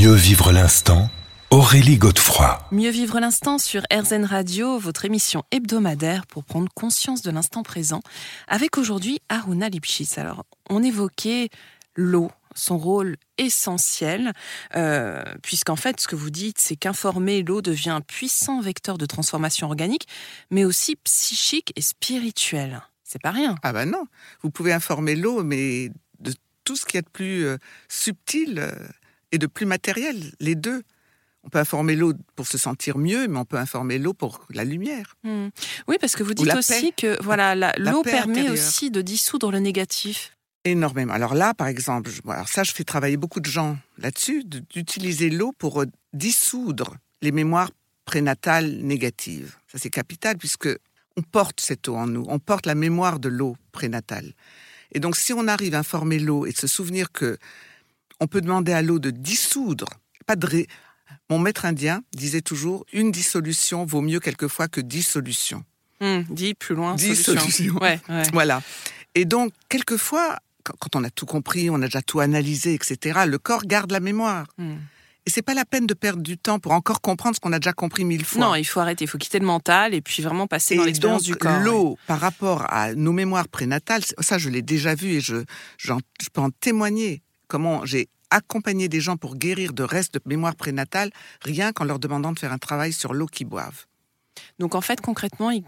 Mieux vivre l'instant, Aurélie Godefroy. Mieux vivre l'instant sur RZN Radio, votre émission hebdomadaire pour prendre conscience de l'instant présent, avec aujourd'hui Aruna Lipschitz. Alors, on évoquait l'eau, son rôle essentiel, euh, puisqu'en fait, ce que vous dites, c'est qu'informer l'eau devient un puissant vecteur de transformation organique, mais aussi psychique et spirituel. C'est pas rien. Ah ben non, vous pouvez informer l'eau, mais de tout ce qui est de plus euh, subtil euh, et de plus matériel, les deux. On peut informer l'eau pour se sentir mieux, mais on peut informer l'eau pour la lumière. Hmm. Oui, parce que vous Ou dites aussi paix. que voilà, l'eau permet intérieure. aussi de dissoudre le négatif. Énormément. Alors là, par exemple, je- bon, alors ça, je fais travailler beaucoup de gens là-dessus, de- d'utiliser l'eau pour euh, dissoudre les mémoires prénatales négatives. Ça, c'est capital puisque on porte cette eau en nous, on porte la mémoire de l'eau prénatale. Et donc, si on arrive à informer l'eau et de se souvenir que on peut demander à l'eau de dissoudre, pas de ré- Mon maître indien disait toujours une dissolution vaut mieux quelquefois que dix solutions. Hmm, dit plus loin. Dix solution. solutions. Ouais, ouais. Voilà. Et donc, quelquefois, quand on a tout compris, on a déjà tout analysé, etc., le corps garde la mémoire. Hmm. Et c'est pas la peine de perdre du temps pour encore comprendre ce qu'on a déjà compris mille fois. Non, il faut arrêter, il faut quitter le mental et puis vraiment passer dans et l'expérience donc, du corps. ouais. l'eau, par rapport à nos mémoires prénatales, ça, je l'ai déjà vu et je peux en témoigner. Comment j'ai accompagné des gens pour guérir de restes de mémoire prénatale, rien qu'en leur demandant de faire un travail sur l'eau qu'ils boivent. Donc en fait, concrètement, il,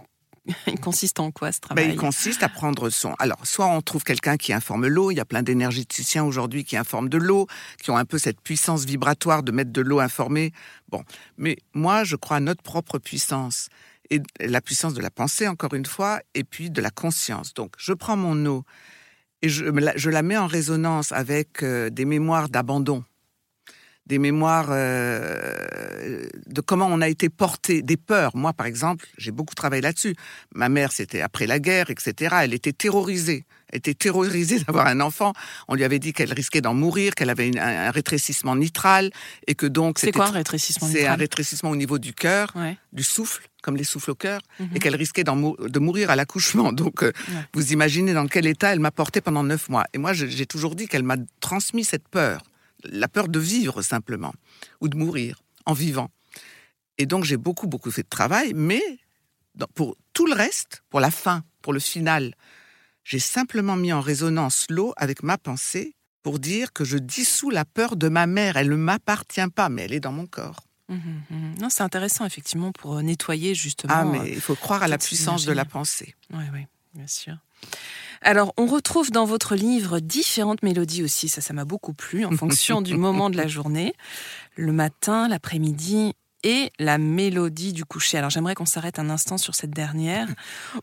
il consiste en quoi ce Ben, travail? il consiste à prendre son. Alors, soit on trouve quelqu'un qui informe l'eau. Il y a plein d'énergéticiens aujourd'hui qui informent de l'eau, qui ont un peu cette puissance vibratoire de mettre de l'eau informée. Bon, mais moi, je crois à notre propre puissance et la puissance de la pensée, encore une fois, et puis de la conscience. Donc, je prends mon eau et je, la- je la mets en résonance avec euh, des mémoires d'abandon, des mémoires euh, de comment on a été porté, des peurs. Moi, par exemple, j'ai beaucoup travaillé là-dessus. Ma mère, c'était après la guerre, etc. Elle était terrorisée. Elle était terrorisée d'avoir un enfant. On lui avait dit qu'elle risquait d'en mourir, qu'elle avait une- un, un rétrécissement nitral et que donc C'est quoi un tr- rétrécissement C'est un rétrécissement au niveau du cœur, Ouais. du souffle, comme les souffles au cœur, Mhm. et qu'elle risquait mou- de mourir à l'accouchement. Donc, euh, Ouais. vous imaginez dans quel état elle m'a porté pendant neuf mois. Et moi, j'ai toujours dit qu'elle m'a transmis cette peur, la peur de vivre simplement, ou de mourir en vivant. Et donc, j'ai beaucoup, beaucoup fait de travail, mais dans- pour tout le reste, pour la fin, pour le final, j'ai simplement mis en résonance l'eau avec ma pensée pour dire que je dissous la peur de ma mère. Elle ne m'appartient pas, mais elle est dans mon corps. Mhm, mhm. Non, c'est intéressant effectivement pour euh, nettoyer justement. Ah, euh, mais il faut croire à la puissance de la pensée. Oui, oui, bien sûr. Alors, on retrouve dans votre livre différentes mélodies aussi. Ça, ça m'a beaucoup plu en fonction du moment de la journée. Le matin, l'après-midi et la mélodie du coucher. Alors, j'aimerais qu'on s'arrête un instant sur cette dernière.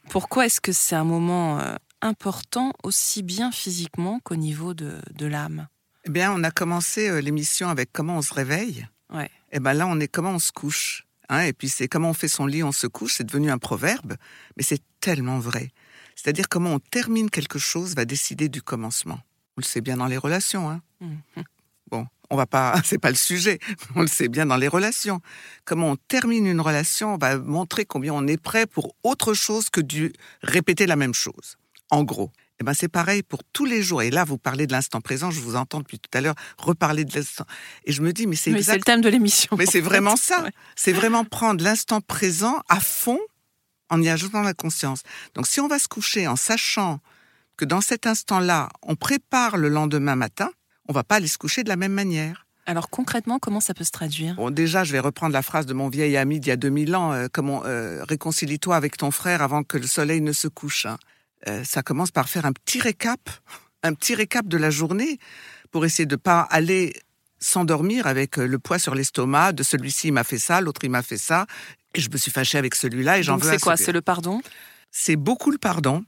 Pourquoi est-ce que c'est un moment euh, important aussi bien physiquement qu'au niveau de, de l'âme? Eh bien, on a commencé euh, l'émission avec comment on se réveille. Ouais. Et ben là, on est comment on se couche. Hein, et puis c'est comment on fait son lit, on se couche. C'est devenu un proverbe, mais c'est tellement vrai. C'est-à-dire comment on termine quelque chose va décider du commencement. On le sait bien dans les relations. Hein. Mhm. Bon, on va pas, c'est pas le sujet. On le sait bien dans les relations. Comment on termine une relation va montrer combien on est prêt pour autre chose que du répéter la même chose. En gros. Eh ben c'est pareil pour tous les jours. Et là, vous parlez de l'instant présent. Je vous entends depuis tout à l'heure reparler de l'instant. Et je me dis, mais c'est exact. le thème de l'émission. Mais c'est vraiment ça. Ouais. C'est vraiment prendre l'instant présent à fond en y ajoutant la conscience. Donc si on va se coucher en sachant que dans cet instant-là, on prépare le lendemain matin, on va pas aller se coucher de la même manière. Alors, concrètement, comment ça peut se traduire? Bon, déjà, je vais reprendre la phrase de mon vieil ami d'il y a 2000 ans, euh, comment euh, réconcilie-toi avec ton frère avant que le soleil ne se couche. hein. Euh, ça commence par faire un petit récap, un petit récap de la journée pour essayer de pas aller s'endormir avec euh, le poids sur l'estomac de celui-ci il m'a fait ça, l'autre il m'a fait ça, et je me suis fâché avec celui-là et j'en Donc, veux à c'est quoi C'est le pardon? C'est beaucoup le pardon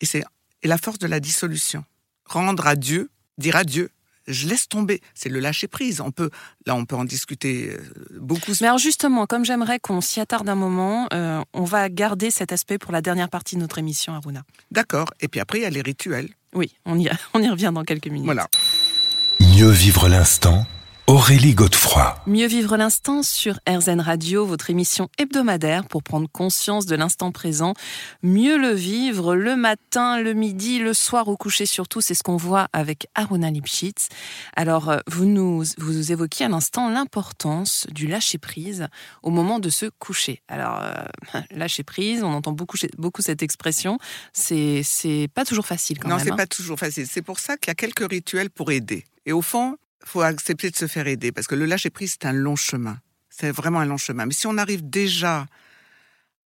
et c'est et la force de la dissolution. Rendre à Dieu, dire à Dieu, je laisse tomber. C'est le lâcher prise. On peut, là, on peut en discuter euh, beaucoup. Mais alors justement, comme j'aimerais qu'on s'y attarde un moment, euh, on va garder cet aspect pour la dernière partie de notre émission, Aruna. D'accord. Et puis après, il y a les rituels. Oui, on y, on y revient dans quelques minutes. Voilà. Mieux vivre l'instant, Aurélie Godefroy. Mieux vivre l'instant sur RZN Radio, votre émission hebdomadaire pour prendre conscience de l'instant présent. Mieux le vivre le matin, le midi, le soir au coucher surtout, c'est ce qu'on voit avec Aruna Lipschitz. Alors, euh, vous nous, vous évoquiez à l'instant l'importance du lâcher prise au moment de se coucher. Alors, euh, lâcher prise, on entend beaucoup, beaucoup cette expression. C'est, c'est pas toujours facile quand non, même. Non, c'est hein. pas toujours facile. C'est pour ça qu'il y a quelques rituels pour aider. Et au fond, faut accepter de se faire aider parce que le lâcher prise c'est un long chemin. C'est vraiment un long chemin. Mais si on arrive déjà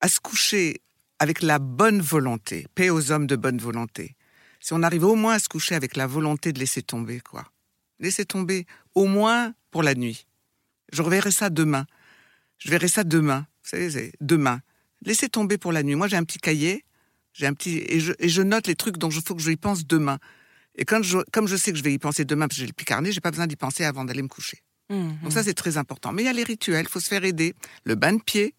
à se coucher avec la bonne volonté, paix aux hommes de bonne volonté. Si on arrive au moins à se coucher avec la volonté de laisser tomber, quoi. Laisser tomber, au moins pour la nuit. Je reverrai ça demain. Je verrai ça demain. Vous savez, demain. Laissez tomber pour la nuit. Moi, j'ai un petit cahier, j'ai un petit et je, et je note les trucs dont il faut que je y pense demain. Et quand je, comme je sais que je vais y penser demain parce que j'ai le picarné, j'ai pas besoin d'y penser avant d'aller me coucher. Mmh, Donc ça, c'est très important. Mais il y a les rituels, il faut se faire aider. Le bain de pied.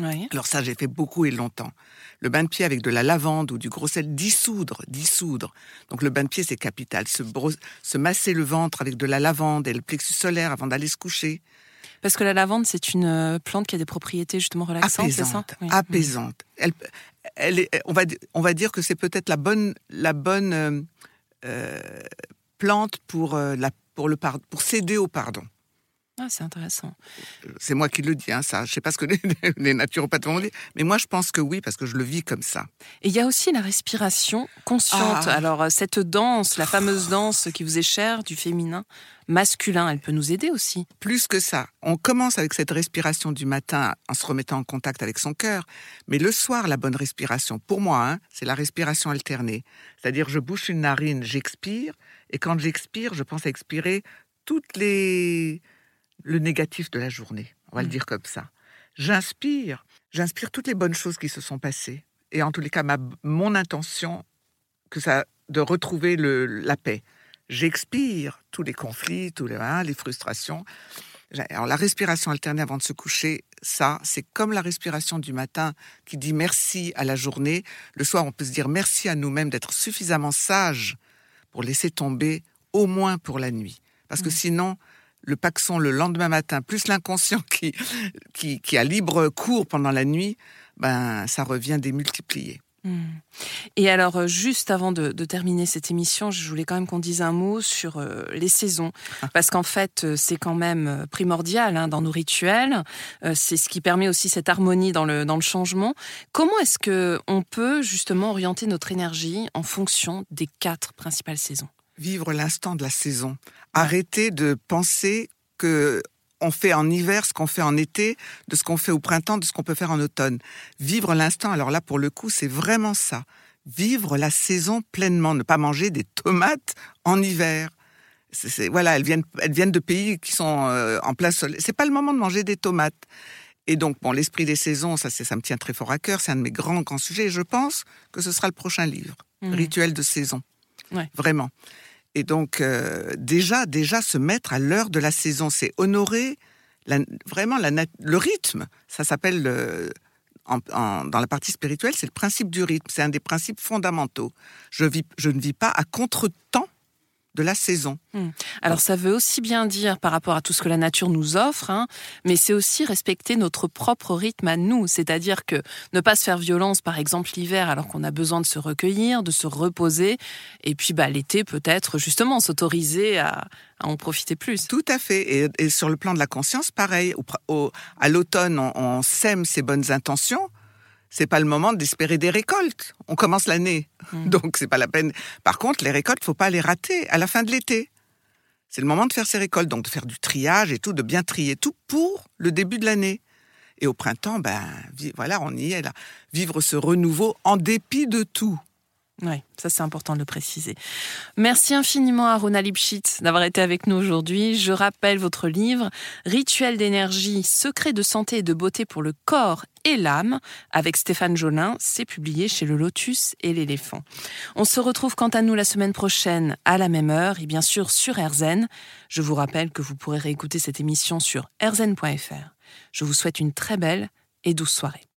Oui. Alors ça, j'ai fait beaucoup et longtemps. Le bain de pied avec de la lavande ou du gros sel, dissoudre, dissoudre. Donc le bain de pied, c'est capital. Se, brosse, se masser le ventre avec de la lavande et le plexus solaire avant d'aller se coucher. Parce que la lavande, c'est une euh, plante qui a des propriétés justement relaxantes, c'est ça? Apaisante, apaisante. Elle, elle est, on va, on va dire que c'est peut-être la bonne, la bonne euh, plante pour, euh, la, pour, le pour céder au pardon. Ah, c'est intéressant. C'est moi qui le dis, hein, ça. Je sais pas ce que les, les naturopathes vont dire, mais moi je pense que oui, parce que je le vis comme ça. Et il y a aussi la respiration consciente. Ah. Alors, euh, cette danse, la fameuse danse qui vous est chère, du féminin, masculin, elle peut nous aider aussi. Plus que ça, on commence avec cette respiration du matin en se remettant en contact avec son cœur, mais le soir, la bonne respiration, pour moi, hein, c'est la respiration alternée. C'est-à-dire, je bouche une narine, j'expire, et quand j'expire, je pense à expirer toutes les le négatif de la journée. On va mmh. le dire comme ça. J'inspire, j'inspire toutes les bonnes choses qui se sont passées. Et en tous les cas, ma, mon intention, que ça, de retrouver le, la paix. J'expire tous les conflits, tous les, hein, les frustrations. Alors la respiration alternée avant de se coucher, ça, c'est comme la respiration du matin qui dit merci à la journée. Le soir, on peut se dire merci à nous-mêmes d'être suffisamment sages pour laisser tomber au moins pour la nuit. Parce que mmh. sinon, le paxon le lendemain matin, plus l'inconscient qui, qui, qui, a libre cours pendant la nuit, ben, ça revient démultiplié. Mmh. Et alors, juste avant de, de, terminer cette émission, je voulais quand même qu'on dise un mot sur euh, les saisons, parce qu'en fait, c'est quand même primordial hein, dans nos rituels. Euh, c'est ce qui permet aussi cette harmonie dans le dans le changement. Comment est-ce que on peut justement orienter notre énergie en fonction des quatre principales saisons? Vivre l'instant de la saison. Arrêter de penser que on fait en hiver ce qu'on fait en été, de ce qu'on fait au printemps, de ce qu'on peut faire en automne. Vivre l'instant, alors là, pour le coup, c'est vraiment ça. Vivre la saison pleinement, ne pas manger des tomates en hiver. Voilà, elles viennent, elles viennent de pays qui sont euh, en plein soleil. C'est pas le moment de manger des tomates. Et donc, bon, l'esprit des saisons, ça, ça me tient très fort à cœur. C'est un de mes grands, grands sujets. Et je pense que ce sera le prochain livre, mmh. Rituel de saison. Ouais. Vraiment. Et donc, euh, déjà, déjà se mettre à l'heure de la saison, c'est honorer vraiment le rythme. Ça s'appelle, euh, dans la partie spirituelle, c'est le principe du rythme. C'est un des principes fondamentaux. Je, je ne vis pas à contre-temps de la saison. Mmh. Alors ça veut aussi bien dire par rapport à tout ce que la nature nous offre, hein, mais c'est aussi respecter notre propre rythme à nous, c'est-à-dire que ne pas se faire violence, par exemple l'hiver, alors qu'on a besoin de se recueillir, de se reposer, et puis bah, l'été peut-être justement s'autoriser à, à, en profiter plus. Tout à fait, et, et, sur le plan de la conscience, pareil. Au, au, à l'automne, on, on sème ses bonnes intentions c'est pas le moment d'espérer des récoltes. On commence l'année, mmh. donc c'est pas la peine. Par contre, les récoltes, faut pas les rater à la fin de l'été. C'est le moment de faire ses récoltes, donc de faire du triage et tout, de bien trier tout pour le début de l'année. Et au printemps, ben voilà, on y est là. Vivre ce renouveau en dépit de tout. Oui, ça c'est important de le préciser. Merci infiniment à Rona Lipschitz d'avoir été avec nous aujourd'hui. Je rappelle votre livre Rituel d'énergie, secrets de santé et de beauté pour le corps et l'âme avec Stéphane Jolin. C'est publié chez le Lotus et l'éléphant. On se retrouve quant à nous la semaine prochaine à la même heure et bien sûr sur RZN. Je vous rappelle que vous pourrez réécouter cette émission sur rzn.fr. Je vous souhaite une très belle et douce soirée.